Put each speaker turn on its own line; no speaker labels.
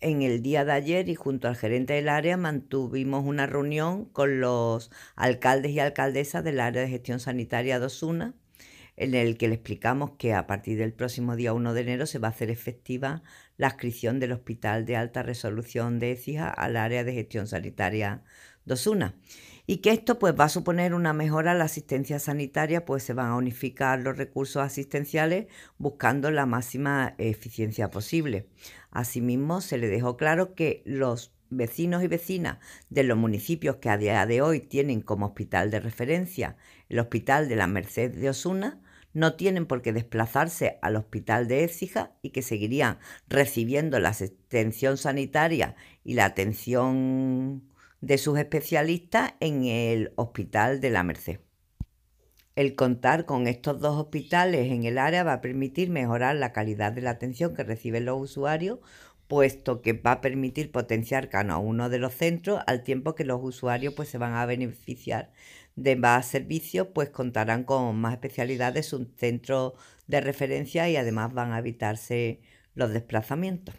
en el día de ayer y junto al gerente del área mantuvimos una reunión con los alcaldes y alcaldesas del área de gestión sanitaria de Osuna, en el que le explicamos que a partir del próximo día 1 de enero se va a hacer efectiva la adscripción del Hospital de Alta Resolución de Écija al área de gestión sanitaria y que esto pues va a suponer una mejora en la asistencia sanitaria, pues se van a unificar los recursos asistenciales buscando la máxima eficiencia posible. Asimismo, se le dejó claro que los vecinos y vecinas de los municipios que a día de hoy tienen como hospital de referencia el Hospital de la Merced de Osuna, no tienen por qué desplazarse al hospital de Écija y que seguirían recibiendo la atención sanitaria y la atención de sus especialistas en el Hospital de la Merced. El contar con estos dos hospitales en el área va a permitir mejorar la calidad de la atención que reciben los usuarios, puesto que va a permitir potenciar cada uno de los centros al tiempo que los usuarios pues, se van a beneficiar de más servicios, pues contarán con más especialidades, un centro de referencia y además van a evitarse los desplazamientos.